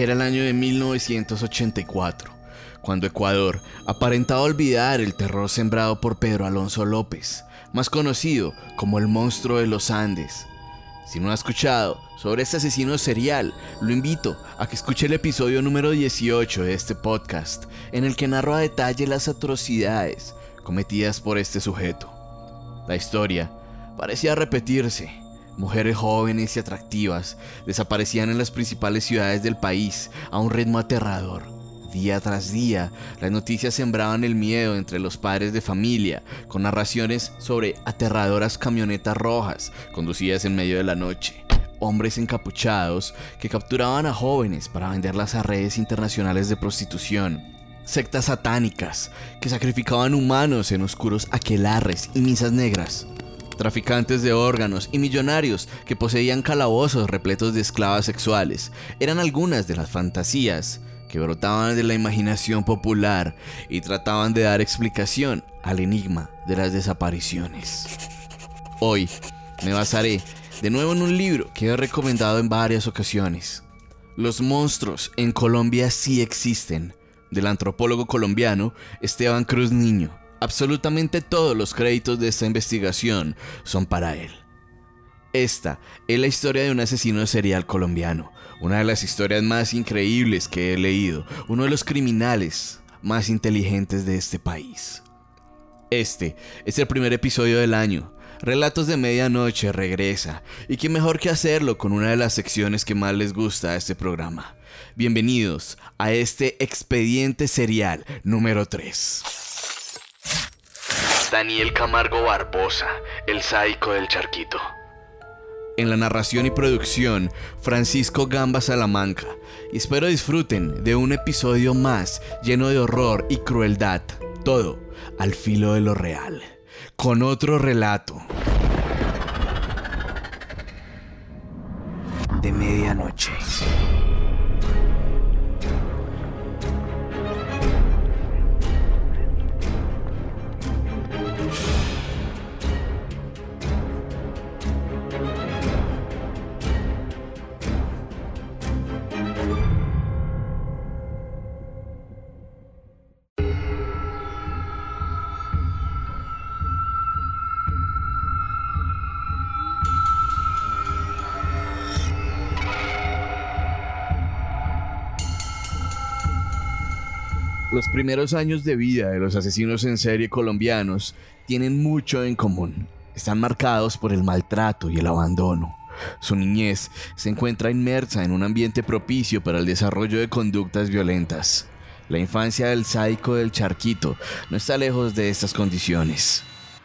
Era el año de 1984, cuando Ecuador aparentaba olvidar el terror sembrado por Pedro Alonso López, más conocido como el monstruo de los Andes. Si no ha escuchado sobre este asesino serial, lo invito a que escuche el episodio número 18 de este podcast, en el que narro a detalle las atrocidades cometidas por este sujeto. La historia parecía repetirse, Mujeres jóvenes y atractivas desaparecían en las principales ciudades del país a un ritmo aterrador. Día tras día, las noticias sembraban el miedo entre los padres de familia, con narraciones sobre aterradoras camionetas rojas conducidas en medio de la noche, hombres encapuchados que capturaban a jóvenes para venderlas a redes internacionales de prostitución, sectas satánicas que sacrificaban humanos en oscuros aquelarres y misas negras, traficantes de órganos y millonarios que poseían calabozos repletos de esclavas sexuales eran algunas de las fantasías que brotaban de la imaginación popular y trataban de dar explicación al enigma de las desapariciones. Hoy me basaré de nuevo en un libro que he recomendado en varias ocasiones. Los monstruos en Colombia sí existen, del antropólogo colombiano Esteban Cruz Niño. Absolutamente todos los créditos de esta investigación son para él. Esta es la historia de un asesino serial colombiano, una de las historias más increíbles que he leído, uno de los criminales más inteligentes de este país. Este es el primer episodio del año. Relatos de Medianoche regresa, y qué mejor que hacerlo con una de las secciones que más les gusta a este programa. Bienvenidos a este expediente serial número 3. Daniel Camargo Barbosa, el sádico del charquito. En la narración y producción, Francisco Gamba Salamanca. Y espero disfruten de un episodio más lleno de horror y crueldad. Todo al filo de lo real. Con otro relato. De medianoche. Primeros años de vida de los asesinos en serie colombianos tienen mucho en común. Están marcados por el maltrato y el abandono. Su niñez se encuentra inmersa en un ambiente propicio para el desarrollo de conductas violentas. La infancia del sádico del charquito no está lejos de estas condiciones.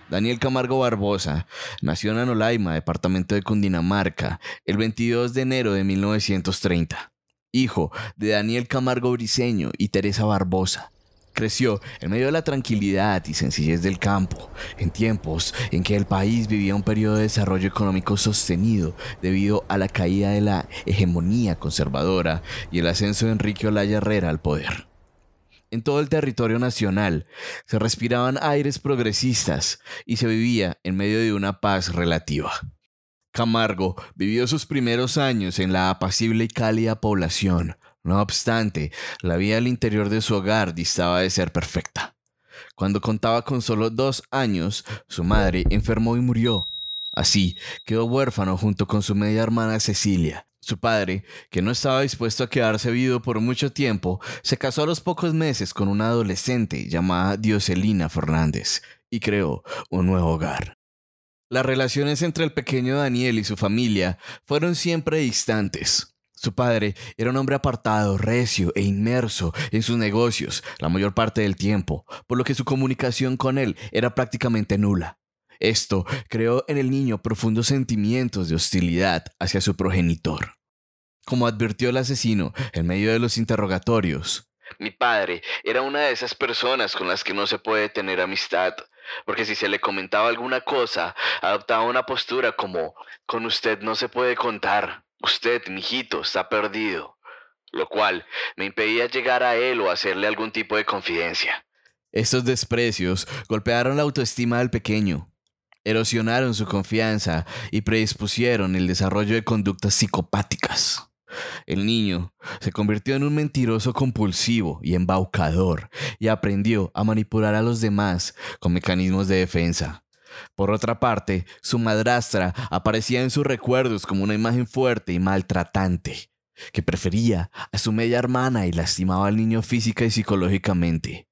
Daniel Camargo Barbosa nació en Anolaima, departamento de Cundinamarca, el 22 de enero de 1930 hijo de Daniel Camargo Briceño y Teresa Barbosa. Creció en medio de la tranquilidad y sencillez del campo, en tiempos en que el país vivía un periodo de desarrollo económico sostenido debido a la caída de la hegemonía conservadora y el ascenso de Enrique Olaya Herrera al poder. En todo el territorio nacional se respiraban aires progresistas y se vivía en medio de una paz relativa. Camargo vivió sus primeros años en la apacible y cálida población. No obstante, la vida al interior de su hogar distaba de ser perfecta. Cuando contaba con solo dos años, su madre enfermó y murió. Así, quedó huérfano junto con su media hermana Cecilia. Su padre, que no estaba dispuesto a quedarse vivo por mucho tiempo, se casó a los pocos meses con una adolescente llamada Dioselina Fernández y creó un nuevo hogar. Las relaciones entre el pequeño Daniel y su familia fueron siempre distantes. Su padre era un hombre apartado, recio e inmerso en sus negocios la mayor parte del tiempo, por lo que su comunicación con él era prácticamente nula. Esto creó en el niño profundos sentimientos de hostilidad hacia su progenitor. Como advirtió el asesino en medio de los interrogatorios, mi padre era una de esas personas con las que no se puede tener amistad porque si se le comentaba alguna cosa, adoptaba una postura como, con usted no se puede contar, usted, mijito, está perdido, lo cual me impedía llegar a él o hacerle algún tipo de confidencia. Estos desprecios golpearon la autoestima del pequeño, erosionaron su confianza y predispusieron el desarrollo de conductas psicopáticas. El niño se convirtió en un mentiroso compulsivo y embaucador y aprendió a manipular a los demás con mecanismos de defensa. Por otra parte, su madrastra aparecía en sus recuerdos como una imagen fuerte y maltratante, que prefería a su media hermana y lastimaba al niño física y psicológicamente.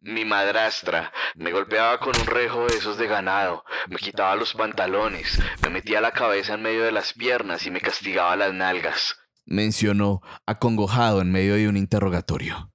Mi madrastra me golpeaba con un rejo de esos de ganado, me quitaba los pantalones, me metía la cabeza en medio de las piernas y me castigaba las nalgas, mencionó, acongojado en medio de un interrogatorio.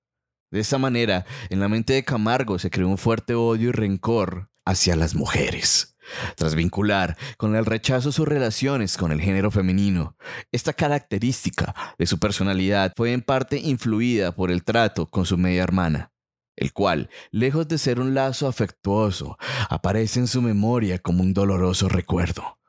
De esa manera, en la mente de Camargo se creó un fuerte odio y rencor hacia las mujeres. Tras vincular con el rechazo sus relaciones con el género femenino, esta característica de su personalidad fue en parte influida por el trato con su media hermana el cual, lejos de ser un lazo afectuoso, aparece en su memoria como un doloroso recuerdo.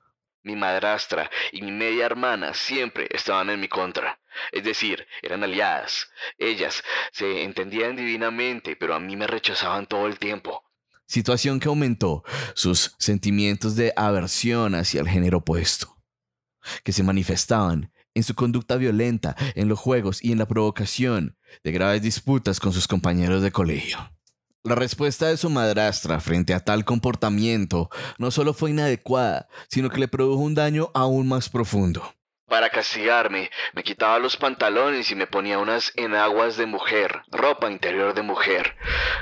Mi madrastra y mi media hermana siempre estaban en mi contra. Es decir, eran aliadas. Ellas se entendían divinamente, pero a mí me rechazaban todo el tiempo. Situación que aumentó sus sentimientos de aversión hacia el género opuesto, que se manifestaban en su conducta violenta, en los juegos y en la provocación de graves disputas con sus compañeros de colegio. La respuesta de su madrastra frente a tal comportamiento no solo fue inadecuada, sino que le produjo un daño aún más profundo. Para castigarme, me quitaba los pantalones y me ponía unas enaguas de mujer, ropa interior de mujer.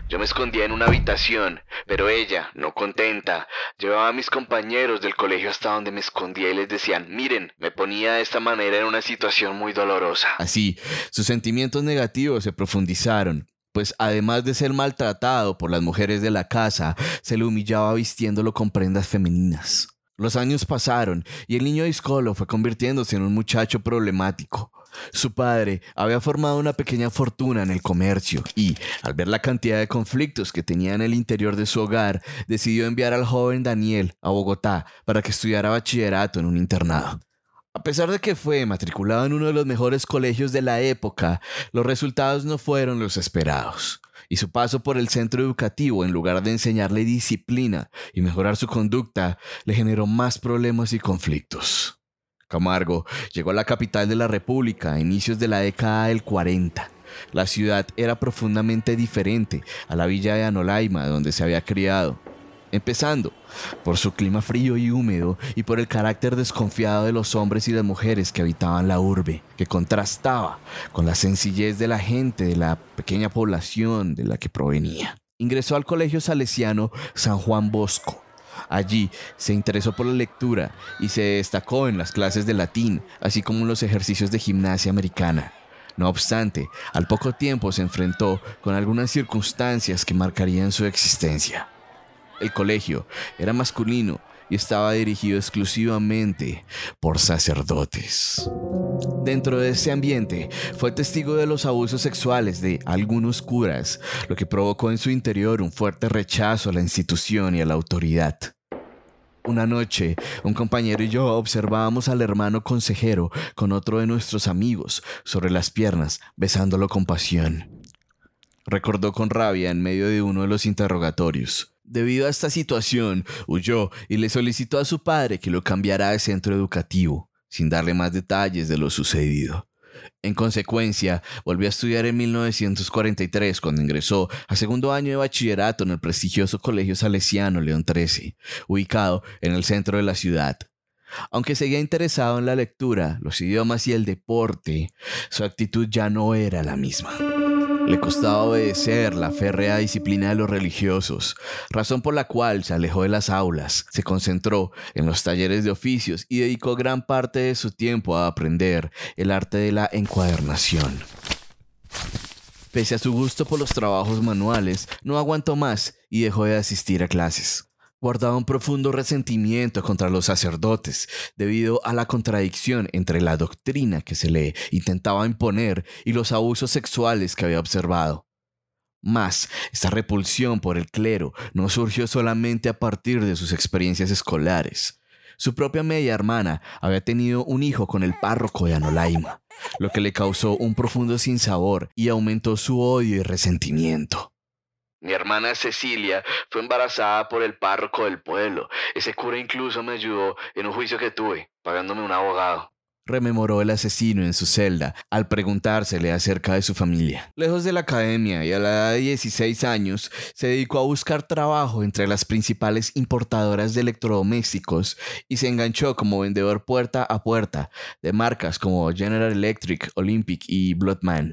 Yo me escondía en una habitación, pero ella, no contenta, llevaba a mis compañeros del colegio hasta donde me escondía y les decían, miren, me ponía de esta manera en una situación muy dolorosa. Así, sus sentimientos negativos se profundizaron, pues además de ser maltratado por las mujeres de la casa, se le humillaba vistiéndolo con prendas femeninas. Los años pasaron y el niño Iscolo fue convirtiéndose en un muchacho problemático. Su padre había formado una pequeña fortuna en el comercio y, al ver la cantidad de conflictos que tenía en el interior de su hogar, decidió enviar al joven Daniel a Bogotá para que estudiara bachillerato en un internado. A pesar de que fue matriculado en uno de los mejores colegios de la época, los resultados no fueron los esperados y su paso por el centro educativo, en lugar de enseñarle disciplina y mejorar su conducta, le generó más problemas y conflictos. Camargo llegó a la capital de la República a inicios de la década del 40. La ciudad era profundamente diferente a la villa de Anolaima donde se había criado empezando por su clima frío y húmedo y por el carácter desconfiado de los hombres y las mujeres que habitaban la urbe, que contrastaba con la sencillez de la gente de la pequeña población de la que provenía. Ingresó al Colegio Salesiano San Juan Bosco. Allí se interesó por la lectura y se destacó en las clases de latín, así como en los ejercicios de gimnasia americana. No obstante, al poco tiempo se enfrentó con algunas circunstancias que marcarían su existencia. El colegio era masculino y estaba dirigido exclusivamente por sacerdotes. Dentro de ese ambiente fue testigo de los abusos sexuales de algunos curas, lo que provocó en su interior un fuerte rechazo a la institución y a la autoridad. Una noche, un compañero y yo observábamos al hermano consejero con otro de nuestros amigos sobre las piernas, besándolo con pasión. Recordó con rabia en medio de uno de los interrogatorios. Debido a esta situación, huyó y le solicitó a su padre que lo cambiara de centro educativo, sin darle más detalles de lo sucedido. En consecuencia, volvió a estudiar en 1943 cuando ingresó a segundo año de bachillerato en el prestigioso Colegio Salesiano León XIII, ubicado en el centro de la ciudad. Aunque seguía interesado en la lectura, los idiomas y el deporte, su actitud ya no era la misma. Le costaba obedecer la férrea disciplina de los religiosos, razón por la cual se alejó de las aulas, se concentró en los talleres de oficios y dedicó gran parte de su tiempo a aprender el arte de la encuadernación. Pese a su gusto por los trabajos manuales, no aguantó más y dejó de asistir a clases guardaba un profundo resentimiento contra los sacerdotes debido a la contradicción entre la doctrina que se le intentaba imponer y los abusos sexuales que había observado. Mas, esta repulsión por el clero no surgió solamente a partir de sus experiencias escolares. Su propia media hermana había tenido un hijo con el párroco de Anolaima, lo que le causó un profundo sinsabor y aumentó su odio y resentimiento. Mi hermana Cecilia fue embarazada por el párroco del pueblo. Ese cura incluso me ayudó en un juicio que tuve, pagándome un abogado. rememoró el asesino en su celda al preguntársele acerca de su familia. Lejos de la academia y a la edad de 16 años, se dedicó a buscar trabajo entre las principales importadoras de electrodomésticos y se enganchó como vendedor puerta a puerta de marcas como General Electric, Olympic y Bloodman.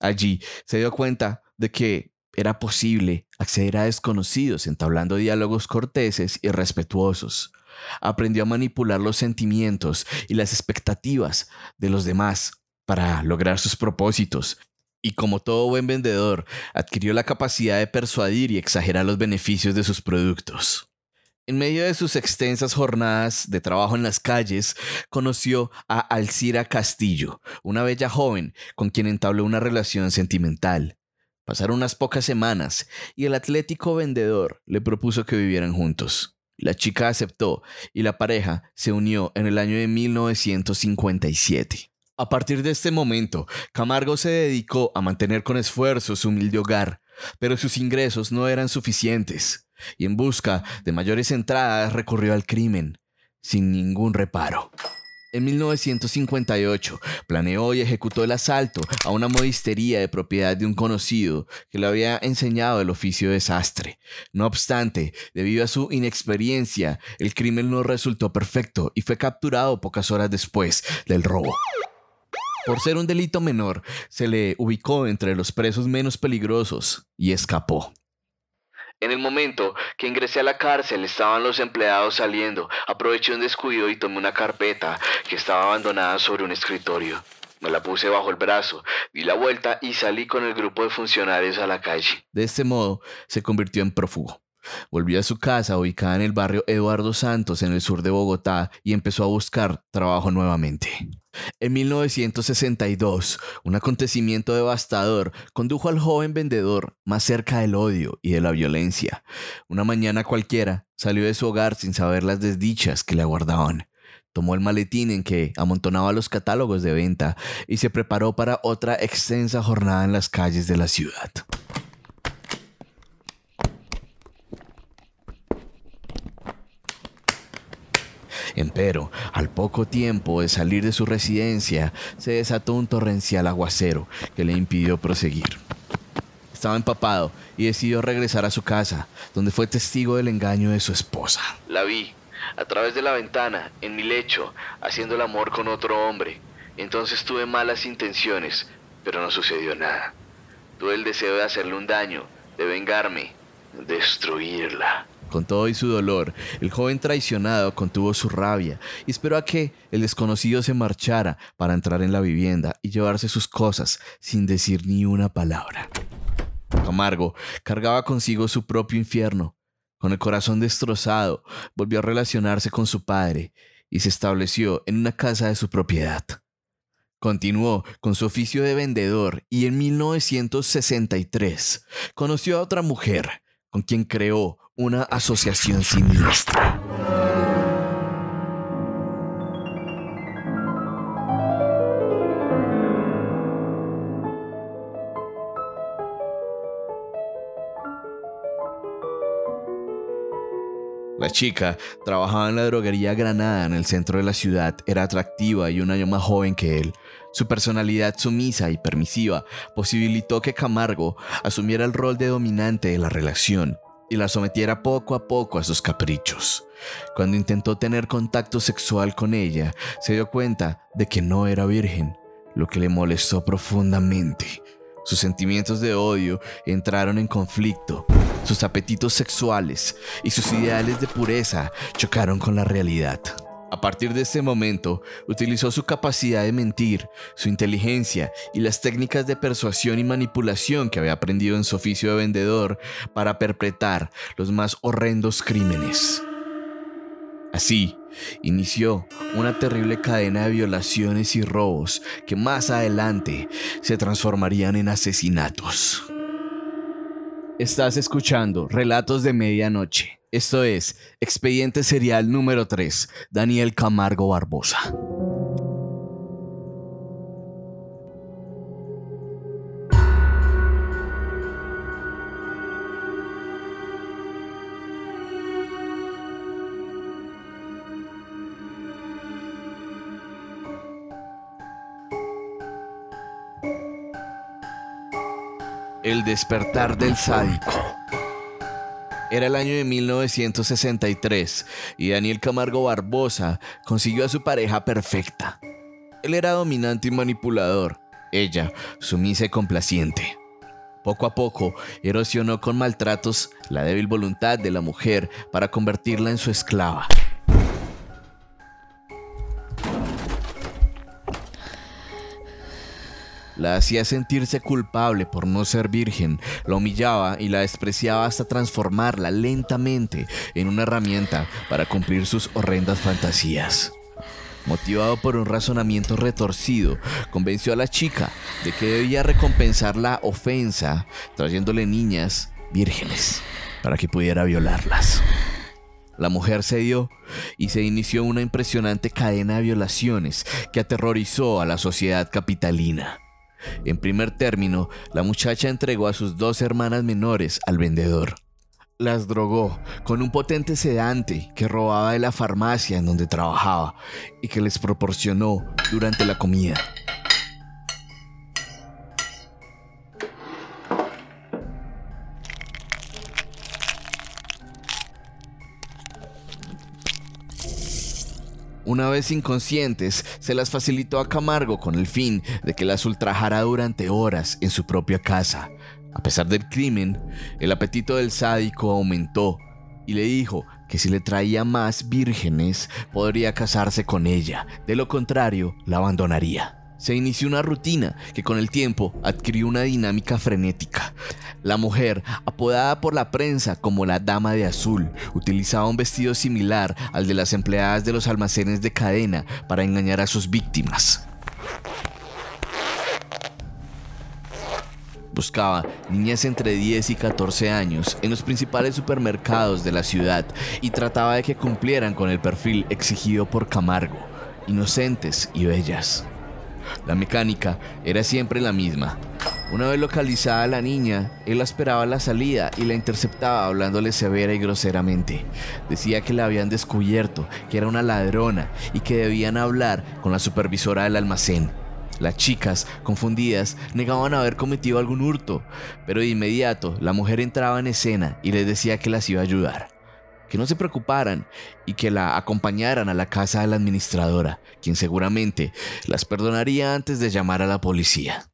Allí se dio cuenta de que era posible acceder a desconocidos entablando diálogos corteses y respetuosos. Aprendió a manipular los sentimientos y las expectativas de los demás para lograr sus propósitos. Y como todo buen vendedor, adquirió la capacidad de persuadir y exagerar los beneficios de sus productos. En medio de sus extensas jornadas de trabajo en las calles, conoció a Alcira Castillo, una bella joven con quien entabló una relación sentimental. Pasaron unas pocas semanas y el atlético vendedor le propuso que vivieran juntos. La chica aceptó y la pareja se unió en el año de 1957. A partir de este momento, Camargo se dedicó a mantener con esfuerzo su humilde hogar, pero sus ingresos no eran suficientes y en busca de mayores entradas recurrió al crimen, sin ningún reparo. En 1958 planeó y ejecutó el asalto a una modistería de propiedad de un conocido que le había enseñado el oficio de sastre. No obstante, debido a su inexperiencia, el crimen no resultó perfecto y fue capturado pocas horas después del robo. Por ser un delito menor, se le ubicó entre los presos menos peligrosos y escapó. En el momento que ingresé a la cárcel estaban los empleados saliendo. Aproveché un descuido y tomé una carpeta que estaba abandonada sobre un escritorio. Me la puse bajo el brazo, di la vuelta y salí con el grupo de funcionarios a la calle. De este modo, se convirtió en prófugo. Volvió a su casa ubicada en el barrio Eduardo Santos en el sur de Bogotá y empezó a buscar trabajo nuevamente. En 1962, un acontecimiento devastador condujo al joven vendedor más cerca del odio y de la violencia. Una mañana cualquiera salió de su hogar sin saber las desdichas que le aguardaban. Tomó el maletín en que amontonaba los catálogos de venta y se preparó para otra extensa jornada en las calles de la ciudad. Empero, al poco tiempo de salir de su residencia, se desató un torrencial aguacero que le impidió proseguir. Estaba empapado y decidió regresar a su casa, donde fue testigo del engaño de su esposa. La vi, a través de la ventana, en mi lecho, haciendo el amor con otro hombre. Entonces tuve malas intenciones, pero no sucedió nada. Tuve el deseo de hacerle un daño, de vengarme, destruirla. Con todo y su dolor, el joven traicionado contuvo su rabia y esperó a que el desconocido se marchara para entrar en la vivienda y llevarse sus cosas sin decir ni una palabra. Camargo cargaba consigo su propio infierno. Con el corazón destrozado, volvió a relacionarse con su padre y se estableció en una casa de su propiedad. Continuó con su oficio de vendedor y en 1963 conoció a otra mujer con quien creó una asociación siniestra. La chica trabajaba en la droguería Granada en el centro de la ciudad, era atractiva y un año más joven que él. Su personalidad sumisa y permisiva posibilitó que Camargo asumiera el rol de dominante de la relación y la sometiera poco a poco a sus caprichos. Cuando intentó tener contacto sexual con ella, se dio cuenta de que no era virgen, lo que le molestó profundamente. Sus sentimientos de odio entraron en conflicto, sus apetitos sexuales y sus ideales de pureza chocaron con la realidad. A partir de ese momento, utilizó su capacidad de mentir, su inteligencia y las técnicas de persuasión y manipulación que había aprendido en su oficio de vendedor para perpetrar los más horrendos crímenes. Así, inició una terrible cadena de violaciones y robos que más adelante se transformarían en asesinatos. Estás escuchando Relatos de Medianoche. Esto es Expediente Serial número 3, Daniel Camargo Barbosa. El despertar del sádico. Era el año de 1963 y Daniel Camargo Barbosa consiguió a su pareja perfecta. Él era dominante y manipulador, ella sumisa y complaciente. Poco a poco erosionó con maltratos la débil voluntad de la mujer para convertirla en su esclava. La hacía sentirse culpable por no ser virgen, la humillaba y la despreciaba hasta transformarla lentamente en una herramienta para cumplir sus horrendas fantasías. Motivado por un razonamiento retorcido, convenció a la chica de que debía recompensar la ofensa trayéndole niñas vírgenes para que pudiera violarlas. La mujer cedió y se inició una impresionante cadena de violaciones que aterrorizó a la sociedad capitalina. En primer término, la muchacha entregó a sus dos hermanas menores al vendedor. Las drogó con un potente sedante que robaba de la farmacia en donde trabajaba y que les proporcionó durante la comida. Una vez inconscientes, se las facilitó a Camargo con el fin de que las ultrajara durante horas en su propia casa. A pesar del crimen, el apetito del sádico aumentó y le dijo que si le traía más vírgenes podría casarse con ella, de lo contrario la abandonaría se inició una rutina que con el tiempo adquirió una dinámica frenética. La mujer, apodada por la prensa como la Dama de Azul, utilizaba un vestido similar al de las empleadas de los almacenes de cadena para engañar a sus víctimas. Buscaba niñas entre 10 y 14 años en los principales supermercados de la ciudad y trataba de que cumplieran con el perfil exigido por Camargo, inocentes y bellas. La mecánica era siempre la misma. Una vez localizada la niña, él esperaba la salida y la interceptaba hablándole severa y groseramente. Decía que la habían descubierto, que era una ladrona y que debían hablar con la supervisora del almacén. Las chicas, confundidas, negaban haber cometido algún hurto, pero de inmediato la mujer entraba en escena y les decía que las iba a ayudar que no se preocuparan y que la acompañaran a la casa de la administradora, quien seguramente las perdonaría antes de llamar a la policía.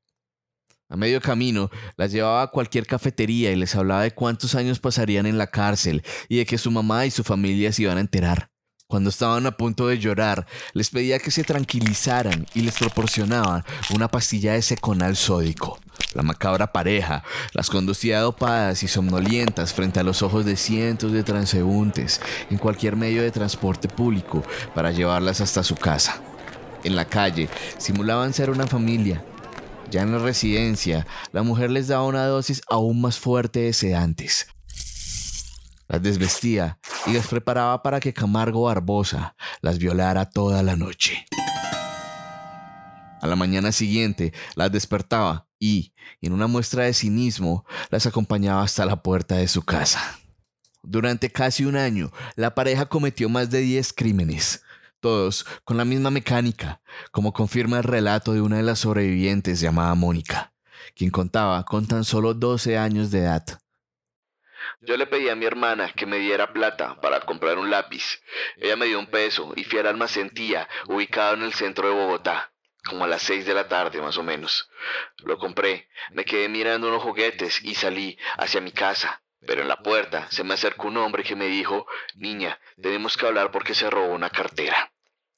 A medio camino, las llevaba a cualquier cafetería y les hablaba de cuántos años pasarían en la cárcel y de que su mamá y su familia se iban a enterar. Cuando estaban a punto de llorar, les pedía que se tranquilizaran y les proporcionaba una pastilla de seconal sódico. La macabra pareja las conducía dopadas y somnolientas frente a los ojos de cientos de transeúntes en cualquier medio de transporte público para llevarlas hasta su casa. En la calle simulaban ser una familia. Ya en la residencia, la mujer les daba una dosis aún más fuerte de sedantes. Las desvestía y las preparaba para que Camargo Barbosa las violara toda la noche. A la mañana siguiente las despertaba y, en una muestra de cinismo, las acompañaba hasta la puerta de su casa. Durante casi un año, la pareja cometió más de 10 crímenes, todos con la misma mecánica, como confirma el relato de una de las sobrevivientes llamada Mónica, quien contaba con tan solo 12 años de edad. Yo le pedí a mi hermana que me diera plata para comprar un lápiz. Ella me dio un peso y fui al almacén ubicado en el centro de Bogotá como a las seis de la tarde más o menos. Lo compré, me quedé mirando unos juguetes y salí hacia mi casa. Pero en la puerta se me acercó un hombre que me dijo, Niña, tenemos que hablar porque se robó una cartera.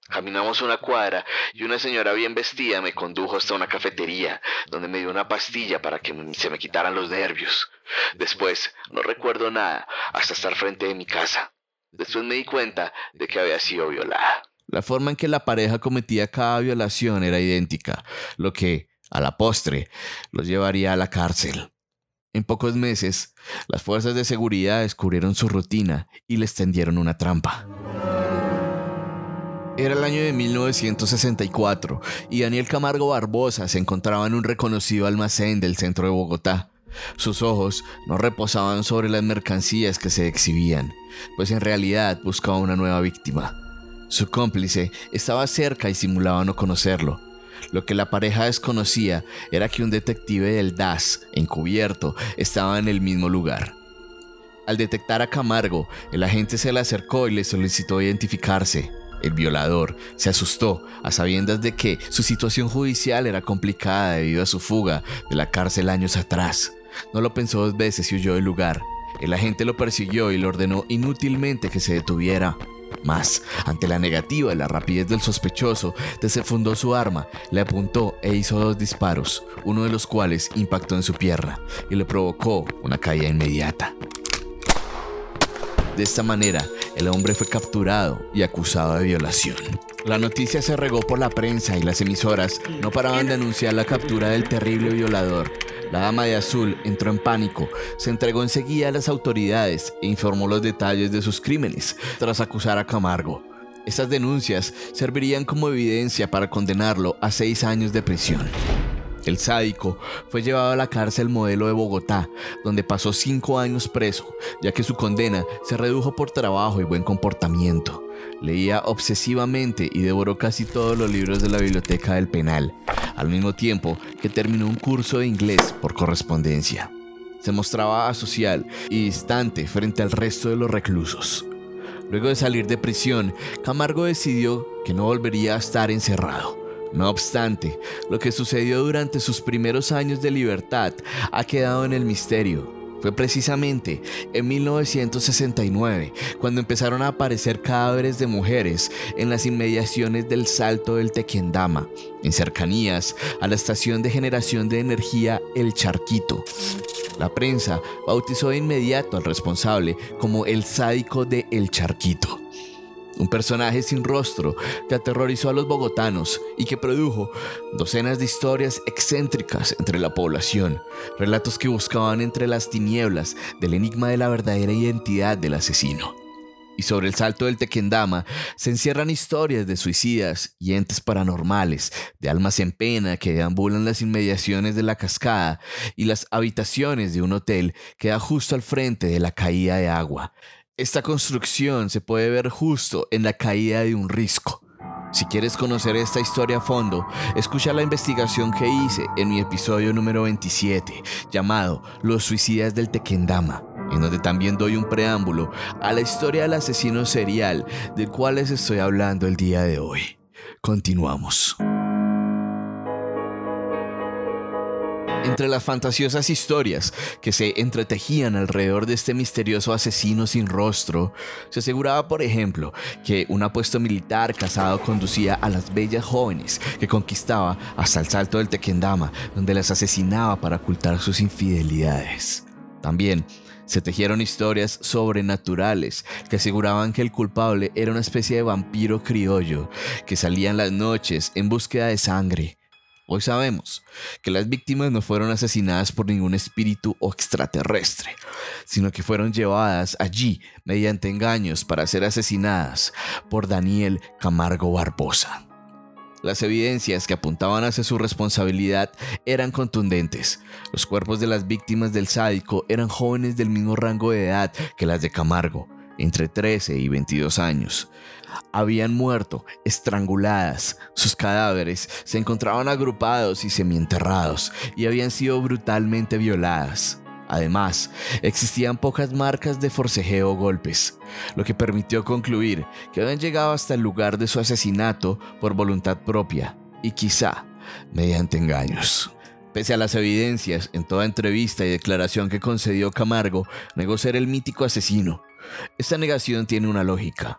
Caminamos una cuadra y una señora bien vestida me condujo hasta una cafetería, donde me dio una pastilla para que se me quitaran los nervios. Después, no recuerdo nada hasta estar frente de mi casa. Después me di cuenta de que había sido violada. La forma en que la pareja cometía cada violación era idéntica, lo que, a la postre, los llevaría a la cárcel. En pocos meses, las fuerzas de seguridad descubrieron su rutina y les tendieron una trampa. Era el año de 1964 y Daniel Camargo Barbosa se encontraba en un reconocido almacén del centro de Bogotá. Sus ojos no reposaban sobre las mercancías que se exhibían, pues en realidad buscaba una nueva víctima. Su cómplice estaba cerca y simulaba no conocerlo. Lo que la pareja desconocía era que un detective del DAS, encubierto, estaba en el mismo lugar. Al detectar a Camargo, el agente se le acercó y le solicitó identificarse. El violador se asustó a sabiendas de que su situación judicial era complicada debido a su fuga de la cárcel años atrás. No lo pensó dos veces y huyó del lugar. El agente lo persiguió y le ordenó inútilmente que se detuviera. Mas, ante la negativa y la rapidez del sospechoso, desenfundó su arma, le apuntó e hizo dos disparos, uno de los cuales impactó en su pierna y le provocó una caída inmediata. De esta manera, el hombre fue capturado y acusado de violación. La noticia se regó por la prensa y las emisoras no paraban de anunciar la captura del terrible violador. La dama de azul entró en pánico, se entregó enseguida a las autoridades e informó los detalles de sus crímenes tras acusar a Camargo. Estas denuncias servirían como evidencia para condenarlo a seis años de prisión. El sádico fue llevado a la cárcel modelo de Bogotá, donde pasó cinco años preso, ya que su condena se redujo por trabajo y buen comportamiento. Leía obsesivamente y devoró casi todos los libros de la biblioteca del penal, al mismo tiempo que terminó un curso de inglés por correspondencia. Se mostraba asocial y distante frente al resto de los reclusos. Luego de salir de prisión, Camargo decidió que no volvería a estar encerrado. No obstante, lo que sucedió durante sus primeros años de libertad ha quedado en el misterio. Fue precisamente en 1969 cuando empezaron a aparecer cadáveres de mujeres en las inmediaciones del Salto del Tequendama, en cercanías a la estación de generación de energía El Charquito. La prensa bautizó de inmediato al responsable como el sádico de El Charquito un personaje sin rostro que aterrorizó a los bogotanos y que produjo docenas de historias excéntricas entre la población, relatos que buscaban entre las tinieblas del enigma de la verdadera identidad del asesino. Y sobre el salto del Tequendama se encierran historias de suicidas y entes paranormales, de almas en pena que deambulan las inmediaciones de la cascada y las habitaciones de un hotel que da justo al frente de la caída de agua, esta construcción se puede ver justo en la caída de un risco. Si quieres conocer esta historia a fondo, escucha la investigación que hice en mi episodio número 27, llamado Los suicidas del Tequendama, en donde también doy un preámbulo a la historia del asesino serial del cual les estoy hablando el día de hoy. Continuamos. Entre las fantasiosas historias que se entretejían alrededor de este misterioso asesino sin rostro, se aseguraba, por ejemplo, que un apuesto militar casado conducía a las bellas jóvenes que conquistaba hasta el salto del Tequendama, donde las asesinaba para ocultar sus infidelidades. También se tejieron historias sobrenaturales que aseguraban que el culpable era una especie de vampiro criollo que salía en las noches en búsqueda de sangre Hoy sabemos que las víctimas no fueron asesinadas por ningún espíritu o extraterrestre, sino que fueron llevadas allí mediante engaños para ser asesinadas por Daniel Camargo Barbosa. Las evidencias que apuntaban hacia su responsabilidad eran contundentes. Los cuerpos de las víctimas del sádico eran jóvenes del mismo rango de edad que las de Camargo, entre 13 y 22 años habían muerto estranguladas. Sus cadáveres se encontraban agrupados y semienterrados y habían sido brutalmente violadas. Además, existían pocas marcas de forcejeo o golpes, lo que permitió concluir que habían llegado hasta el lugar de su asesinato por voluntad propia y quizá mediante engaños. Pese a las evidencias, en toda entrevista y declaración que concedió Camargo, negó ser el mítico asesino, esta negación tiene una lógica.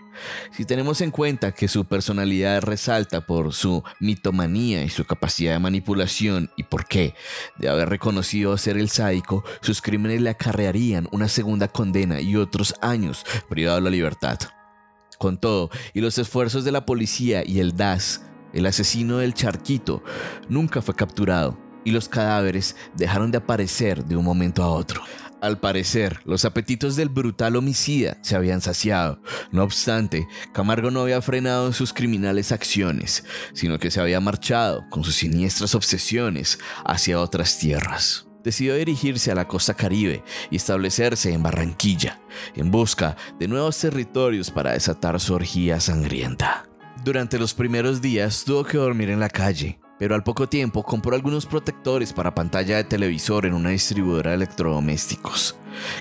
Si tenemos en cuenta que su personalidad resalta por su mitomanía y su capacidad de manipulación y por qué, de haber reconocido ser el sádico, sus crímenes le acarrearían una segunda condena y otros años privado de la libertad. Con todo, y los esfuerzos de la policía y el DAS, el asesino del charquito nunca fue capturado y los cadáveres dejaron de aparecer de un momento a otro. Al parecer, los apetitos del brutal homicida se habían saciado. No obstante, Camargo no había frenado en sus criminales acciones, sino que se había marchado con sus siniestras obsesiones hacia otras tierras. Decidió dirigirse a la costa caribe y establecerse en Barranquilla, en busca de nuevos territorios para desatar su orgía sangrienta. Durante los primeros días tuvo que dormir en la calle, pero al poco tiempo compró algunos protectores para pantalla de televisor en una distribuidora de electrodomésticos.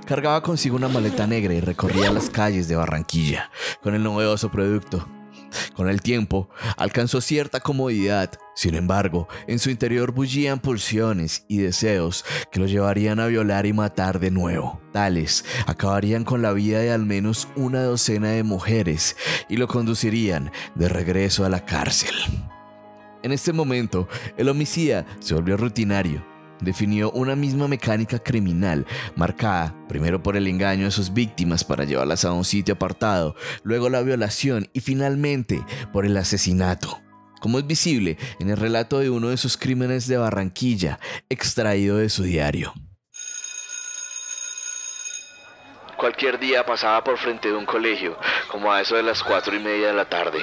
Cargaba consigo una maleta negra y recorría las calles de Barranquilla con el novedoso producto. Con el tiempo, alcanzó cierta comodidad, sin embargo, en su interior bullían pulsiones y deseos que lo llevarían a violar y matar de nuevo. Tales acabarían con la vida de al menos una docena de mujeres y lo conducirían de regreso a la cárcel. En este momento, el homicida se volvió rutinario definió una misma mecánica criminal, marcada primero por el engaño de sus víctimas para llevarlas a un sitio apartado, luego la violación y finalmente por el asesinato. Como es visible en el relato de uno de sus crímenes de Barranquilla, extraído de su diario. Cualquier día pasaba por frente de un colegio, como a eso de las cuatro y media de la tarde,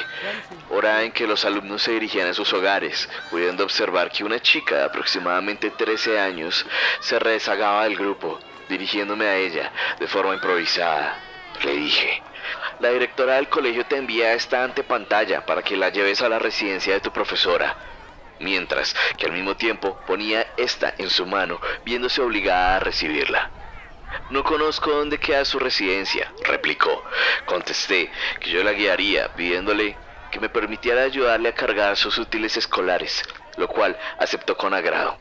hora en que los alumnos se dirigían a sus hogares, pudiendo observar que una chica de aproximadamente 13 años se rezagaba del grupo, dirigiéndome a ella de forma improvisada. Le dije, la directora del colegio te envía esta antepantalla para que la lleves a la residencia de tu profesora mientras que al mismo tiempo ponía esta en su mano, viéndose obligada a recibirla. No conozco dónde queda su residencia, replicó. Contesté que yo la guiaría, pidiéndole que me permitiera ayudarle a cargar sus útiles escolares, lo cual aceptó con agrado.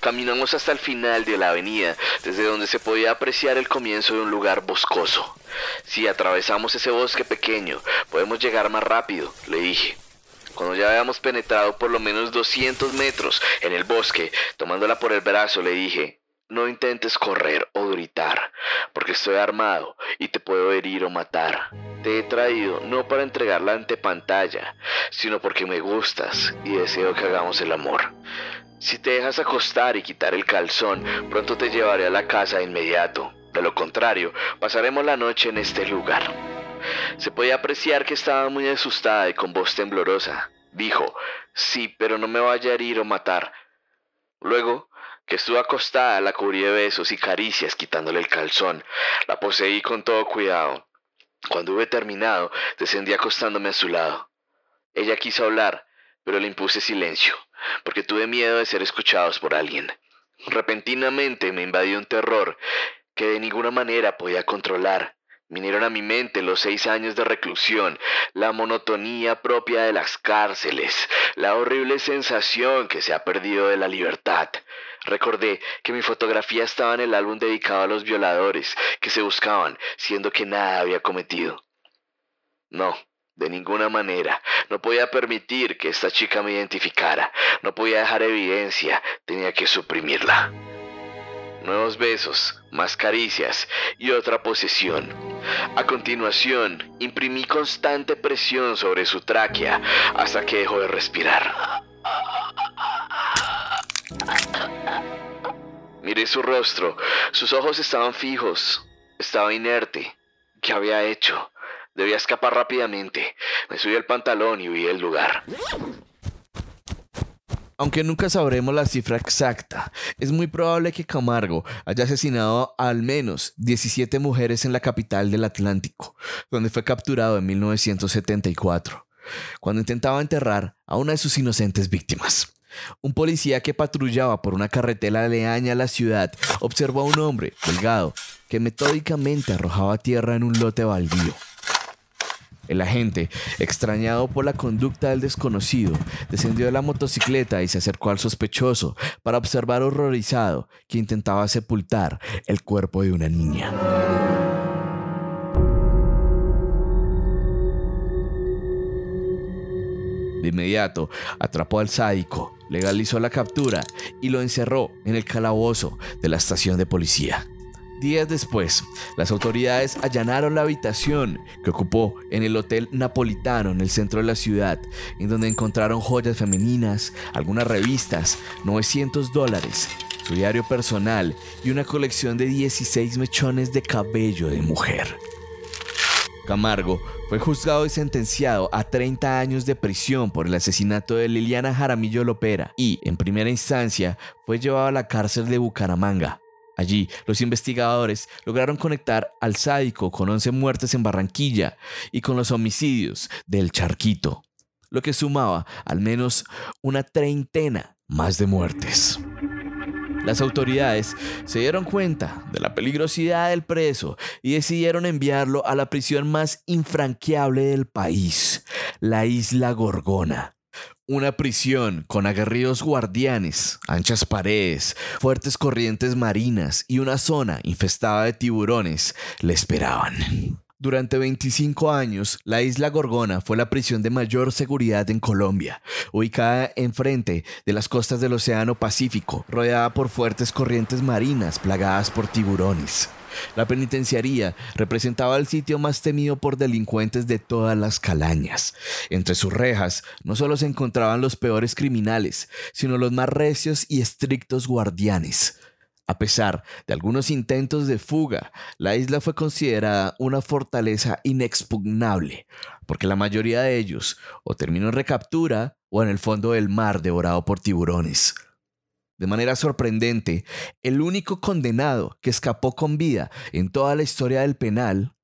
Caminamos hasta el final de la avenida, desde donde se podía apreciar el comienzo de un lugar boscoso. Si atravesamos ese bosque pequeño, podemos llegar más rápido, le dije. Cuando ya habíamos penetrado por lo menos 200 metros en el bosque, tomándola por el brazo, le dije, no intentes correr o gritar, porque estoy armado y te puedo herir o matar. Te he traído no para entregar la antepantalla, sino porque me gustas y deseo que hagamos el amor. Si te dejas acostar y quitar el calzón, pronto te llevaré a la casa de inmediato. De lo contrario, pasaremos la noche en este lugar. Se podía apreciar que estaba muy asustada y con voz temblorosa. Dijo, sí, pero no me vaya a herir o matar. Luego, que estuvo acostada, la cubrí de besos y caricias quitándole el calzón. La poseí con todo cuidado. Cuando hube terminado, descendí acostándome a su lado. Ella quiso hablar, pero le impuse silencio, porque tuve miedo de ser escuchados por alguien. Repentinamente me invadió un terror que de ninguna manera podía controlar. Vinieron a mi mente los seis años de reclusión, la monotonía propia de las cárceles, la horrible sensación que se ha perdido de la libertad. Recordé que mi fotografía estaba en el álbum dedicado a los violadores que se buscaban, siendo que nada había cometido. No, de ninguna manera. No podía permitir que esta chica me identificara. No podía dejar evidencia. Tenía que suprimirla nuevos besos, más caricias y otra posesión. A continuación, imprimí constante presión sobre su tráquea hasta que dejó de respirar. Miré su rostro, sus ojos estaban fijos, estaba inerte. ¿Qué había hecho? Debía escapar rápidamente. Me subí el pantalón y huí del lugar. Aunque nunca sabremos la cifra exacta, es muy probable que Camargo haya asesinado a al menos 17 mujeres en la capital del Atlántico, donde fue capturado en 1974, cuando intentaba enterrar a una de sus inocentes víctimas. Un policía que patrullaba por una carretera aledaña a la ciudad observó a un hombre delgado que metódicamente arrojaba tierra en un lote baldío. El agente, extrañado por la conducta del desconocido, descendió de la motocicleta y se acercó al sospechoso para observar horrorizado que intentaba sepultar el cuerpo de una niña. De inmediato, atrapó al sádico, legalizó la captura y lo encerró en el calabozo de la estación de policía. Días después, las autoridades allanaron la habitación que ocupó en el Hotel Napolitano en el centro de la ciudad, en donde encontraron joyas femeninas, algunas revistas, 900 dólares, su diario personal y una colección de 16 mechones de cabello de mujer. Camargo fue juzgado y sentenciado a 30 años de prisión por el asesinato de Liliana Jaramillo Lopera y, en primera instancia, fue llevado a la cárcel de Bucaramanga Allí, los investigadores lograron conectar al sádico con 11 muertes en Barranquilla y con los homicidios del Charquito, lo que sumaba al menos una treintena más de muertes. Las autoridades se dieron cuenta de la peligrosidad del preso y decidieron enviarlo a la prisión más infranqueable del país, la isla Gorgona. Una prisión con aguerridos guardianes, anchas paredes, fuertes corrientes marinas y una zona infestada de tiburones le esperaban. Durante 25 años, la isla Gorgona fue la prisión de mayor seguridad en Colombia, ubicada enfrente de las costas del Océano Pacífico, rodeada por fuertes corrientes marinas plagadas por tiburones. La penitenciaría representaba el sitio más temido por delincuentes de todas las calañas. Entre sus rejas no solo se encontraban los peores criminales, sino los más recios y estrictos guardianes. A pesar de algunos intentos de fuga, la isla fue considerada una fortaleza inexpugnable, porque la mayoría de ellos o terminó en recaptura o en el fondo del mar devorado por tiburones. De manera sorprendente, el único condenado que escapó con vida en toda la historia del penal,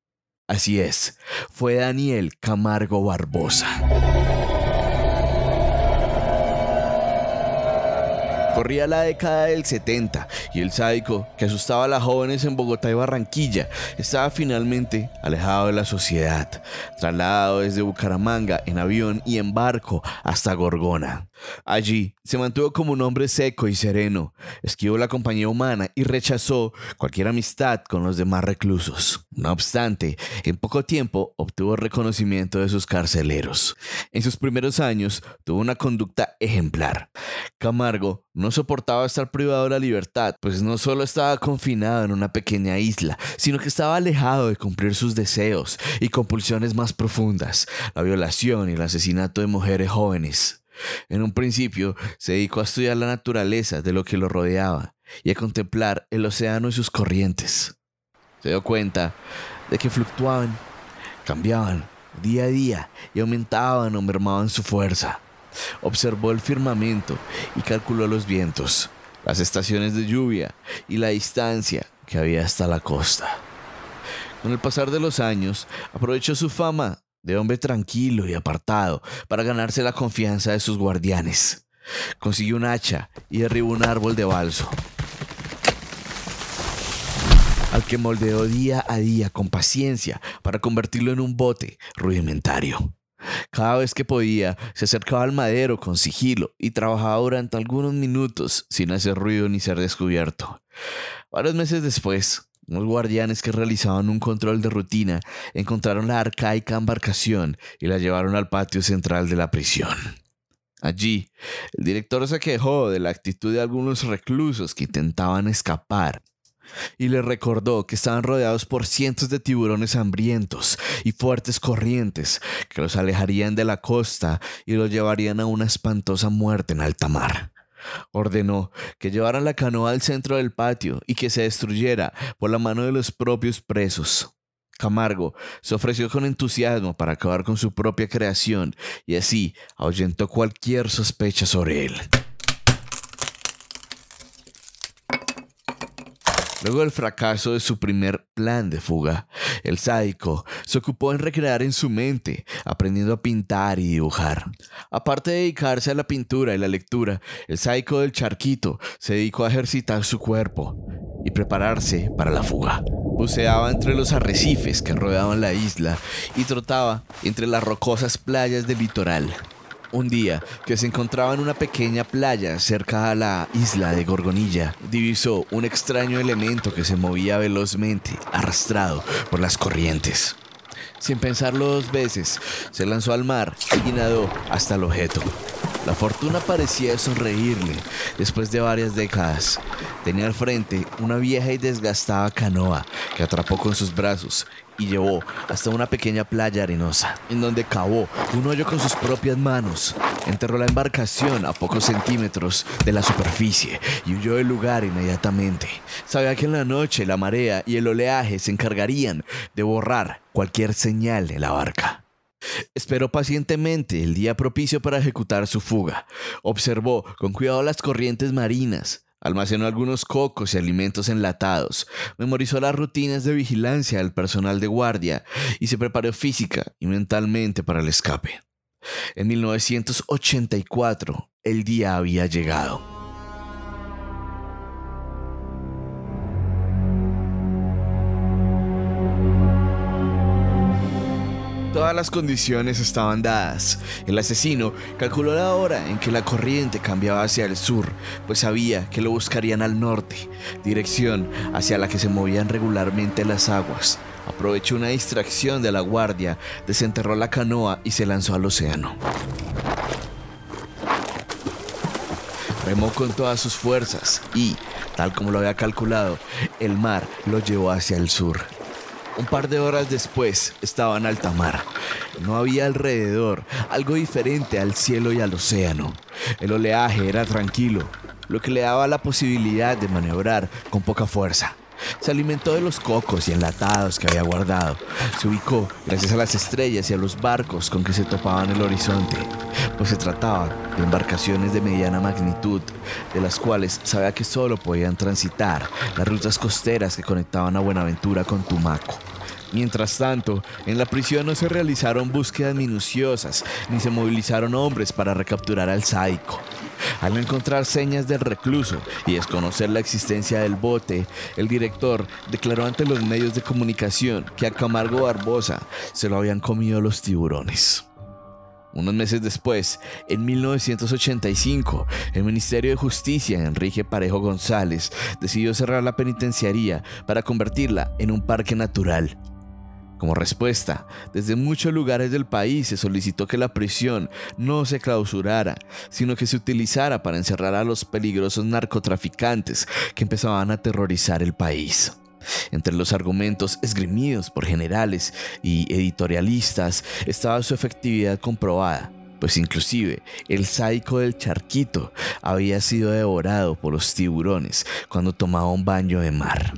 así es, fue Daniel Camargo Barbosa. Corría la década del 70 y el sádico, que asustaba a las jóvenes en Bogotá y Barranquilla, estaba finalmente alejado de la sociedad, trasladado desde Bucaramanga en avión y en barco hasta Gorgona. Allí se mantuvo como un hombre seco y sereno, esquivó la compañía humana y rechazó cualquier amistad con los demás reclusos. No obstante, en poco tiempo obtuvo reconocimiento de sus carceleros. En sus primeros años tuvo una conducta ejemplar. Camargo no soportaba estar privado de la libertad, pues no solo estaba confinado en una pequeña isla, sino que estaba alejado de cumplir sus deseos y compulsiones más profundas, la violación y el asesinato de mujeres jóvenes. En un principio se dedicó a estudiar la naturaleza de lo que lo rodeaba y a contemplar el océano y sus corrientes. Se dio cuenta de que fluctuaban, cambiaban día a día y aumentaban o mermaban su fuerza. Observó el firmamento y calculó los vientos, las estaciones de lluvia y la distancia que había hasta la costa. Con el pasar de los años, aprovechó su fama de hombre tranquilo y apartado para ganarse la confianza de sus guardianes. Consiguió un hacha y derribó un árbol de balso, al que moldeó día a día con paciencia para convertirlo en un bote rudimentario. Cada vez que podía, se acercaba al madero con sigilo y trabajaba durante algunos minutos sin hacer ruido ni ser descubierto. Varios meses después, unos guardianes que realizaban un control de rutina encontraron la arcaica embarcación y la llevaron al patio central de la prisión. Allí, el director se quejó de la actitud de algunos reclusos que intentaban escapar y le recordó que estaban rodeados por cientos de tiburones hambrientos y fuertes corrientes que los alejarían de la costa y los llevarían a una espantosa muerte en alta mar. Ordenó que llevaran la canoa al centro del patio y que se destruyera por la mano de los propios presos. Camargo se ofreció con entusiasmo para acabar con su propia creación y así ahuyentó cualquier sospecha sobre él. Luego del fracaso de su primer plan de fuga, el sádico se ocupó en recrear en su mente, aprendiendo a pintar y dibujar. Aparte de dedicarse a la pintura y la lectura, el sádico del charquito se dedicó a ejercitar su cuerpo y prepararse para la fuga. Buceaba entre los arrecifes que rodeaban la isla y trotaba entre las rocosas playas del litoral. Un día que se encontraba en una pequeña playa cerca a la isla de Gorgonilla, divisó un extraño elemento que se movía velozmente, arrastrado por las corrientes. Sin pensarlo dos veces, se lanzó al mar y nadó hasta el objeto. La fortuna parecía sonreírle después de varias décadas. Tenía al frente una vieja y desgastada canoa que atrapó con sus brazos y llevó hasta una pequeña playa arenosa, en donde cavó un hoyo con sus propias manos. Enterró la embarcación a pocos centímetros de la superficie y huyó del lugar inmediatamente. Sabía que en la noche la marea y el oleaje se encargarían de borrar cualquier señal de la barca. Esperó pacientemente el día propicio para ejecutar su fuga. Observó con cuidado las corrientes marinas, Almacenó algunos cocos y alimentos enlatados, memorizó las rutinas de vigilancia del personal de guardia y se preparó física y mentalmente para el escape. En 1984, el día había llegado. Todas las condiciones estaban dadas. El asesino calculó la hora en que la corriente cambiaba hacia el sur, pues sabía que lo buscarían al norte, dirección hacia la que se movían regularmente las aguas. Aprovechó una distracción de la guardia, desenterró la canoa y se lanzó al océano. Remó con todas sus fuerzas y, tal como lo había calculado, el mar lo llevó hacia el sur. Un par de horas después estaba en alta mar. No había alrededor algo diferente al cielo y al océano. El oleaje era tranquilo, lo que le daba la posibilidad de maniobrar con poca fuerza. Se alimentó de los cocos y enlatados que había guardado. Se ubicó gracias a las estrellas y a los barcos con que se topaban el horizonte, pues se trataba de embarcaciones de mediana magnitud, de las cuales sabía que solo podían transitar las rutas costeras que conectaban a Buenaventura con Tumaco. Mientras tanto, en la prisión no se realizaron búsquedas minuciosas ni se movilizaron hombres para recapturar al sádico. Al no encontrar señas del recluso y desconocer la existencia del bote, el director declaró ante los medios de comunicación que a Camargo Barbosa se lo habían comido los tiburones. Unos meses después, en 1985, el Ministerio de Justicia, Enrique Parejo González, decidió cerrar la penitenciaría para convertirla en un parque natural como respuesta, desde muchos lugares del país se solicitó que la prisión no se clausurara, sino que se utilizara para encerrar a los peligrosos narcotraficantes que empezaban a aterrorizar el país. Entre los argumentos esgrimidos por generales y editorialistas estaba su efectividad comprobada, pues inclusive el sádico del charquito había sido devorado por los tiburones cuando tomaba un baño de mar.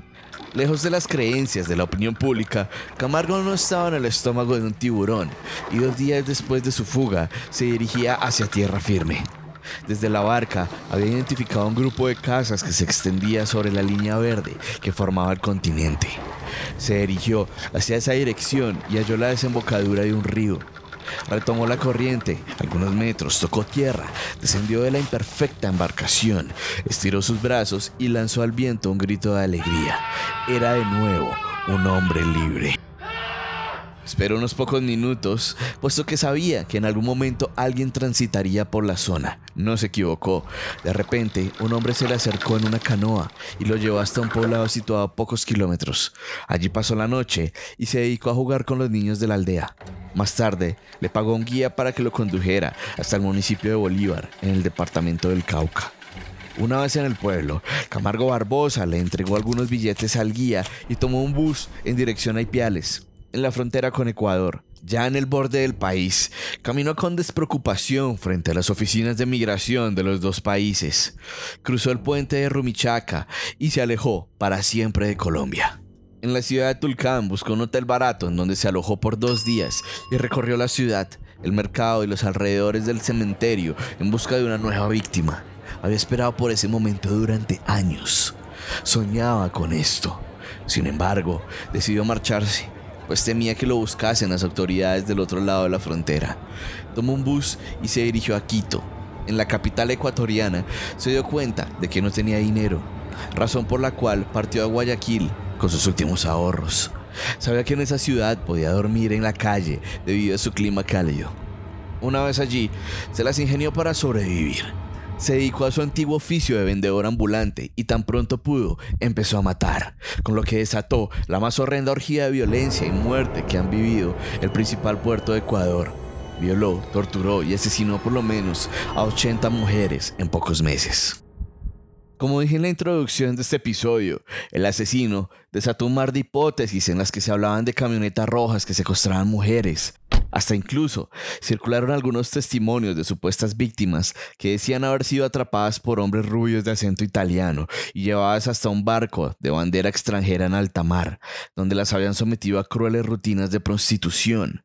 Lejos de las creencias de la opinión pública, Camargo no estaba en el estómago de un tiburón y dos días después de su fuga se dirigía hacia tierra firme. Desde la barca había identificado un grupo de casas que se extendía sobre la línea verde que formaba el continente. Se dirigió hacia esa dirección y halló la desembocadura de un río, Retomó la corriente, algunos metros, tocó tierra, descendió de la imperfecta embarcación, estiró sus brazos y lanzó al viento un grito de alegría. Era de nuevo un hombre libre. Esperó unos pocos minutos, puesto que sabía que en algún momento alguien transitaría por la zona. No se equivocó. De repente, un hombre se le acercó en una canoa y lo llevó hasta un poblado situado a pocos kilómetros. Allí pasó la noche y se dedicó a jugar con los niños de la aldea. Más tarde, le pagó un guía para que lo condujera hasta el municipio de Bolívar, en el departamento del Cauca. Una vez en el pueblo, Camargo Barbosa le entregó algunos billetes al guía y tomó un bus en dirección a Ipiales en la frontera con Ecuador, ya en el borde del país, caminó con despreocupación frente a las oficinas de migración de los dos países. Cruzó el puente de Rumichaca y se alejó para siempre de Colombia. En la ciudad de Tulcán buscó un hotel barato en donde se alojó por dos días y recorrió la ciudad, el mercado y los alrededores del cementerio en busca de una nueva víctima. Había esperado por ese momento durante años. Soñaba con esto. Sin embargo, decidió marcharse pues temía que lo buscasen las autoridades del otro lado de la frontera. Tomó un bus y se dirigió a Quito. En la capital ecuatoriana se dio cuenta de que no tenía dinero, razón por la cual partió a Guayaquil con sus últimos ahorros. Sabía que en esa ciudad podía dormir en la calle debido a su clima cálido. Una vez allí, se las ingenió para sobrevivir se dedicó a su antiguo oficio de vendedor ambulante y tan pronto pudo empezó a matar, con lo que desató la más horrenda orgía de violencia y muerte que han vivido el principal puerto de Ecuador. Violó, torturó y asesinó por lo menos a 80 mujeres en pocos meses. Como dije en la introducción de este episodio, el asesino desató un mar de hipótesis en las que se hablaban de camionetas rojas que secuestraban mujeres, hasta incluso circularon algunos testimonios de supuestas víctimas que decían haber sido atrapadas por hombres rubios de acento italiano y llevadas hasta un barco de bandera extranjera en alta mar, donde las habían sometido a crueles rutinas de prostitución.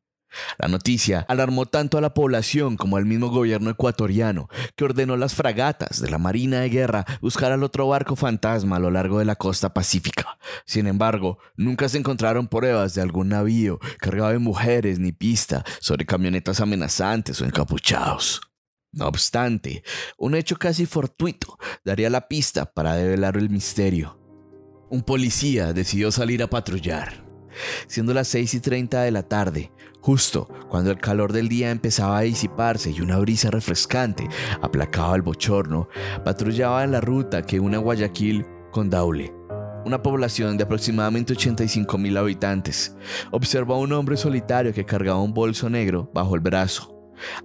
La noticia alarmó tanto a la población como al mismo gobierno ecuatoriano, que ordenó las fragatas de la Marina de Guerra buscar al otro barco fantasma a lo largo de la costa pacífica. Sin embargo, nunca se encontraron pruebas de algún navío cargado de mujeres ni pista sobre camionetas amenazantes o encapuchados. No obstante, un hecho casi fortuito daría la pista para develar el misterio. Un policía decidió salir a patrullar. Siendo las 6 y 30 de la tarde, justo cuando el calor del día empezaba a disiparse y una brisa refrescante aplacaba el bochorno, patrullaba en la ruta que une Guayaquil con Daule, una población de aproximadamente 85 mil habitantes. Observó a un hombre solitario que cargaba un bolso negro bajo el brazo.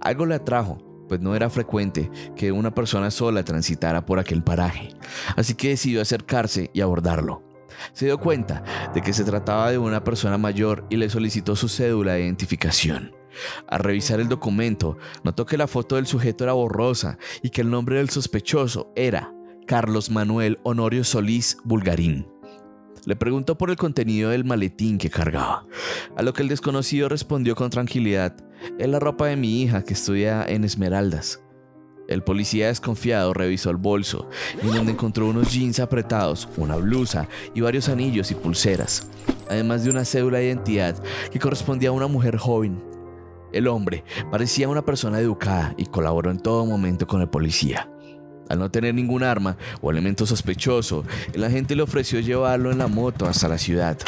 Algo le atrajo, pues no era frecuente que una persona sola transitara por aquel paraje, así que decidió acercarse y abordarlo. Se dio cuenta de que se trataba de una persona mayor y le solicitó su cédula de identificación. Al revisar el documento, notó que la foto del sujeto era borrosa y que el nombre del sospechoso era Carlos Manuel Honorio Solís Bulgarín. Le preguntó por el contenido del maletín que cargaba, a lo que el desconocido respondió con tranquilidad, es la ropa de mi hija que estudia en Esmeraldas. El policía desconfiado revisó el bolso, en donde encontró unos jeans apretados, una blusa y varios anillos y pulseras, además de una cédula de identidad que correspondía a una mujer joven. El hombre parecía una persona educada y colaboró en todo momento con el policía. Al no tener ningún arma o elemento sospechoso, el agente le ofreció llevarlo en la moto hasta la ciudad.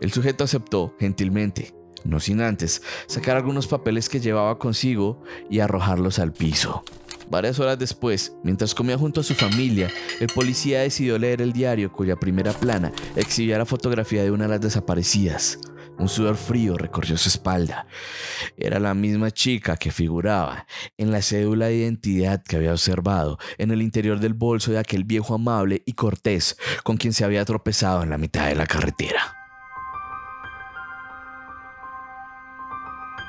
El sujeto aceptó gentilmente, no sin antes sacar algunos papeles que llevaba consigo y arrojarlos al piso. Varias horas después, mientras comía junto a su familia, el policía decidió leer el diario cuya primera plana exhibía la fotografía de una de las desaparecidas. Un sudor frío recorrió su espalda. Era la misma chica que figuraba en la cédula de identidad que había observado en el interior del bolso de aquel viejo amable y cortés con quien se había tropezado en la mitad de la carretera.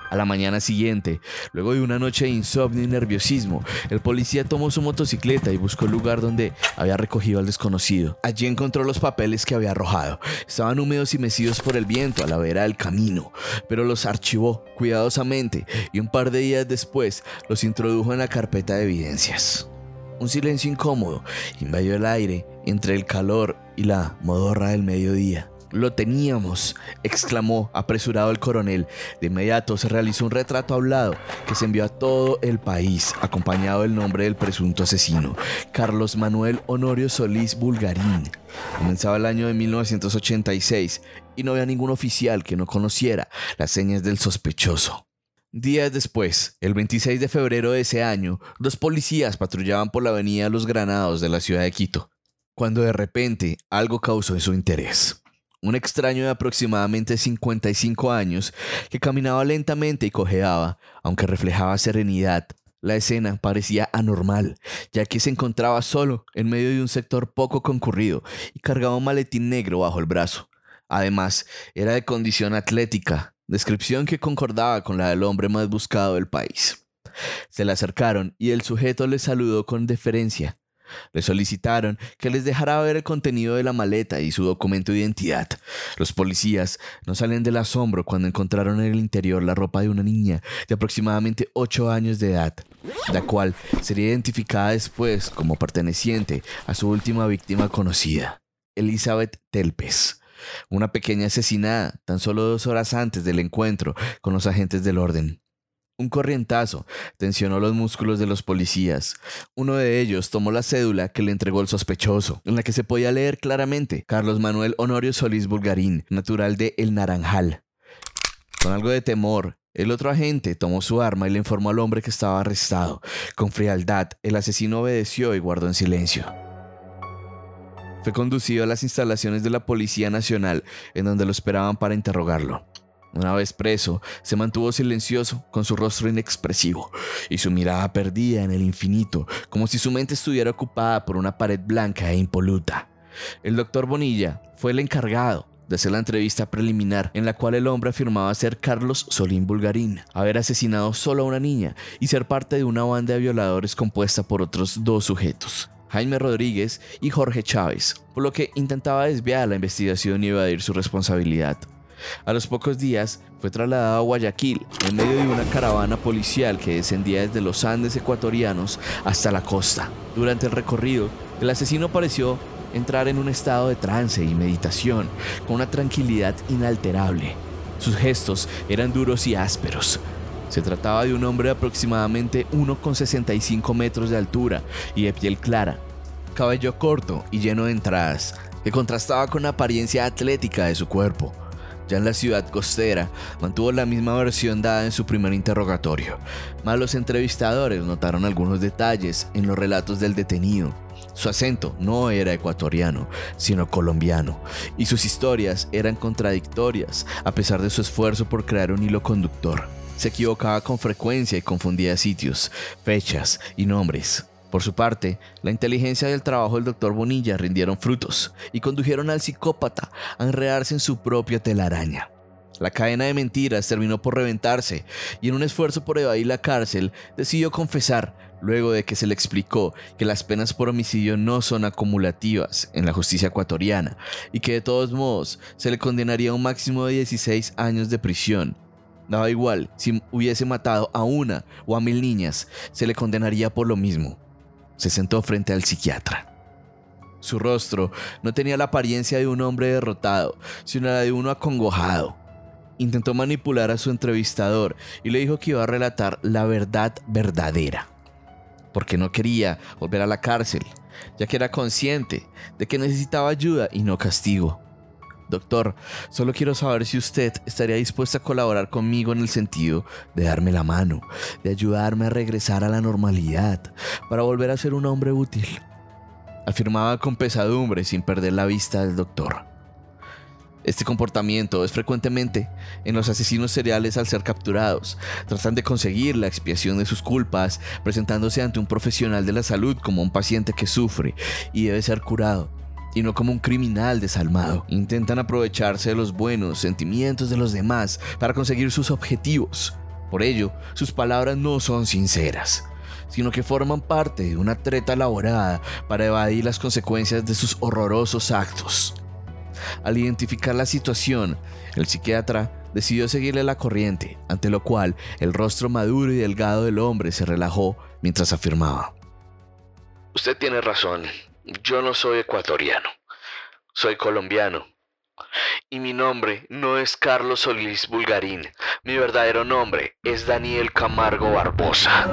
A la mañana siguiente, luego de una noche de insomnio y nerviosismo, el policía tomó su motocicleta y buscó el lugar donde había recogido al desconocido. Allí encontró los papeles que había arrojado. Estaban húmedos y mecidos por el viento a la vera del camino, pero los archivó cuidadosamente y un par de días después los introdujo en la carpeta de evidencias. Un silencio incómodo invadió el aire entre el calor y la modorra del mediodía. Lo teníamos, exclamó apresurado el coronel. De inmediato se realizó un retrato hablado que se envió a todo el país, acompañado del nombre del presunto asesino, Carlos Manuel Honorio Solís Bulgarín. Comenzaba el año de 1986 y no había ningún oficial que no conociera las señas del sospechoso. Días después, el 26 de febrero de ese año, dos policías patrullaban por la avenida Los Granados de la ciudad de Quito, cuando de repente algo causó su interés un extraño de aproximadamente 55 años que caminaba lentamente y cojeaba, aunque reflejaba serenidad. La escena parecía anormal, ya que se encontraba solo en medio de un sector poco concurrido y cargaba un maletín negro bajo el brazo. Además, era de condición atlética, descripción que concordaba con la del hombre más buscado del país. Se le acercaron y el sujeto le saludó con deferencia. Le solicitaron que les dejara ver el contenido de la maleta y su documento de identidad. Los policías no salen del asombro cuando encontraron en el interior la ropa de una niña de aproximadamente 8 años de edad, la cual sería identificada después como perteneciente a su última víctima conocida, Elizabeth Telpes, una pequeña asesinada tan solo dos horas antes del encuentro con los agentes del orden. Un corrientazo tensionó los músculos de los policías. Uno de ellos tomó la cédula que le entregó el sospechoso, en la que se podía leer claramente Carlos Manuel Honorio Solís Bulgarín, natural de El Naranjal. Con algo de temor, el otro agente tomó su arma y le informó al hombre que estaba arrestado. Con frialdad, el asesino obedeció y guardó en silencio. Fue conducido a las instalaciones de la Policía Nacional, en donde lo esperaban para interrogarlo. Una vez preso, se mantuvo silencioso, con su rostro inexpresivo y su mirada perdida en el infinito, como si su mente estuviera ocupada por una pared blanca e impoluta. El doctor Bonilla fue el encargado de hacer la entrevista preliminar en la cual el hombre afirmaba ser Carlos Solín Bulgarín, haber asesinado solo a una niña y ser parte de una banda de violadores compuesta por otros dos sujetos, Jaime Rodríguez y Jorge Chávez, por lo que intentaba desviar la investigación y evadir su responsabilidad. A los pocos días fue trasladado a Guayaquil en medio de una caravana policial que descendía desde los Andes ecuatorianos hasta la costa. Durante el recorrido, el asesino pareció entrar en un estado de trance y meditación, con una tranquilidad inalterable. Sus gestos eran duros y ásperos. Se trataba de un hombre de aproximadamente 1,65 metros de altura y de piel clara, cabello corto y lleno de entradas, que contrastaba con la apariencia atlética de su cuerpo. Ya en la ciudad costera, mantuvo la misma versión dada en su primer interrogatorio, mas los entrevistadores notaron algunos detalles en los relatos del detenido. Su acento no era ecuatoriano, sino colombiano, y sus historias eran contradictorias, a pesar de su esfuerzo por crear un hilo conductor. Se equivocaba con frecuencia y confundía sitios, fechas y nombres. Por su parte, la inteligencia y el trabajo del doctor Bonilla rindieron frutos y condujeron al psicópata a enredarse en su propia telaraña. La cadena de mentiras terminó por reventarse y en un esfuerzo por evadir la cárcel decidió confesar luego de que se le explicó que las penas por homicidio no son acumulativas en la justicia ecuatoriana y que de todos modos se le condenaría a un máximo de 16 años de prisión. Daba igual si hubiese matado a una o a mil niñas, se le condenaría por lo mismo se sentó frente al psiquiatra. Su rostro no tenía la apariencia de un hombre derrotado, sino la de uno acongojado. Intentó manipular a su entrevistador y le dijo que iba a relatar la verdad verdadera, porque no quería volver a la cárcel, ya que era consciente de que necesitaba ayuda y no castigo. Doctor, solo quiero saber si usted estaría dispuesto a colaborar conmigo en el sentido de darme la mano, de ayudarme a regresar a la normalidad, para volver a ser un hombre útil. Afirmaba con pesadumbre sin perder la vista del doctor. Este comportamiento es frecuentemente en los asesinos seriales al ser capturados. Tratan de conseguir la expiación de sus culpas, presentándose ante un profesional de la salud como un paciente que sufre y debe ser curado y no como un criminal desalmado. Intentan aprovecharse de los buenos sentimientos de los demás para conseguir sus objetivos. Por ello, sus palabras no son sinceras, sino que forman parte de una treta elaborada para evadir las consecuencias de sus horrorosos actos. Al identificar la situación, el psiquiatra decidió seguirle la corriente, ante lo cual el rostro maduro y delgado del hombre se relajó mientras afirmaba. Usted tiene razón. Yo no soy ecuatoriano, soy colombiano. Y mi nombre no es Carlos Solís Bulgarín, mi verdadero nombre es Daniel Camargo Barbosa.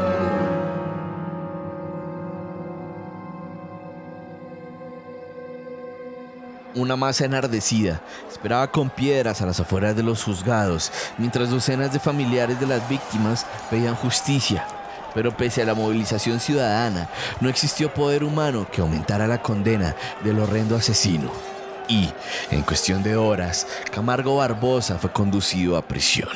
Una masa enardecida esperaba con piedras a las afueras de los juzgados, mientras docenas de familiares de las víctimas pedían justicia pero pese a la movilización ciudadana, no existió poder humano que aumentara la condena del horrendo asesino. Y, en cuestión de horas, Camargo Barbosa fue conducido a prisión.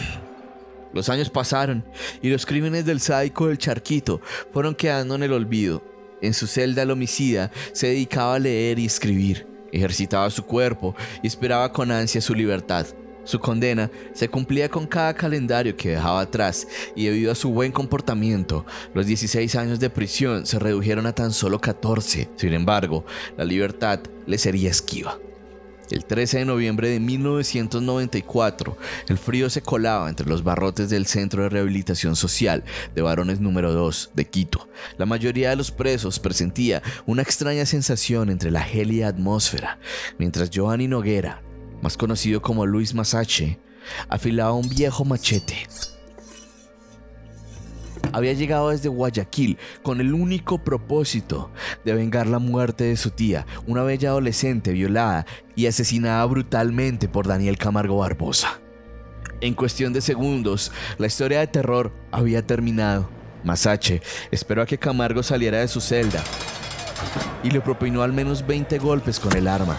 Los años pasaron y los crímenes del sádico del Charquito fueron quedando en el olvido. En su celda el homicida se dedicaba a leer y escribir, ejercitaba su cuerpo y esperaba con ansia su libertad. Su condena se cumplía con cada calendario que dejaba atrás y debido a su buen comportamiento, los 16 años de prisión se redujeron a tan solo 14. Sin embargo, la libertad le sería esquiva. El 13 de noviembre de 1994, el frío se colaba entre los barrotes del Centro de Rehabilitación Social de Varones número 2 de Quito. La mayoría de los presos presentía una extraña sensación entre la gélida atmósfera, mientras Giovanni Noguera, más conocido como Luis Masache, afilaba un viejo machete. Había llegado desde Guayaquil con el único propósito de vengar la muerte de su tía, una bella adolescente violada y asesinada brutalmente por Daniel Camargo Barbosa. En cuestión de segundos, la historia de terror había terminado. Masache esperó a que Camargo saliera de su celda y le propinó al menos 20 golpes con el arma.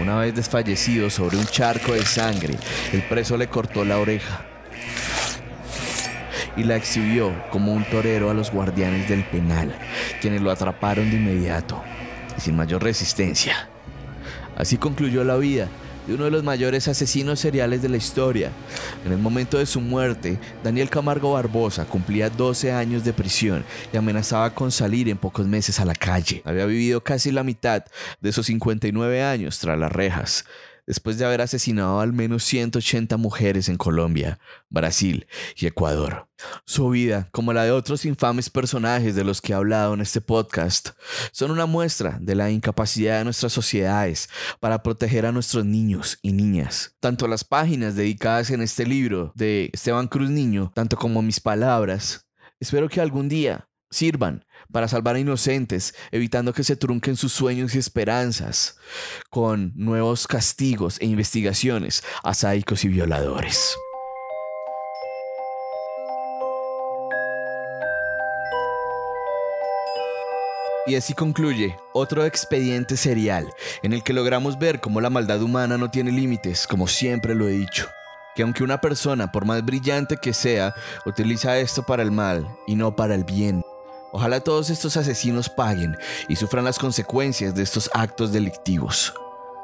Una vez desfallecido sobre un charco de sangre, el preso le cortó la oreja y la exhibió como un torero a los guardianes del penal, quienes lo atraparon de inmediato y sin mayor resistencia. Así concluyó la vida de uno de los mayores asesinos seriales de la historia. En el momento de su muerte, Daniel Camargo Barbosa cumplía 12 años de prisión y amenazaba con salir en pocos meses a la calle. Había vivido casi la mitad de esos 59 años tras las rejas después de haber asesinado al menos 180 mujeres en Colombia, Brasil y Ecuador. Su vida, como la de otros infames personajes de los que he hablado en este podcast, son una muestra de la incapacidad de nuestras sociedades para proteger a nuestros niños y niñas. Tanto las páginas dedicadas en este libro de Esteban Cruz Niño, tanto como mis palabras, espero que algún día sirvan para salvar a inocentes, evitando que se trunquen sus sueños y esperanzas con nuevos castigos e investigaciones a sádicos y violadores. Y así concluye otro expediente serial en el que logramos ver cómo la maldad humana no tiene límites, como siempre lo he dicho. Que aunque una persona, por más brillante que sea, utiliza esto para el mal y no para el bien. Ojalá todos estos asesinos paguen y sufran las consecuencias de estos actos delictivos.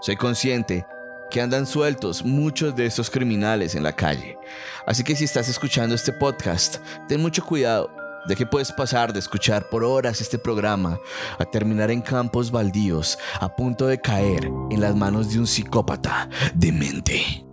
Soy consciente que andan sueltos muchos de estos criminales en la calle. Así que si estás escuchando este podcast, ten mucho cuidado de que puedes pasar de escuchar por horas este programa a terminar en campos baldíos a punto de caer en las manos de un psicópata demente.